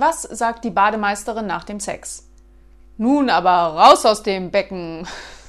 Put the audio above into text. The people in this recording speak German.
Was sagt die Bademeisterin nach dem Sex? Nun aber raus aus dem Becken.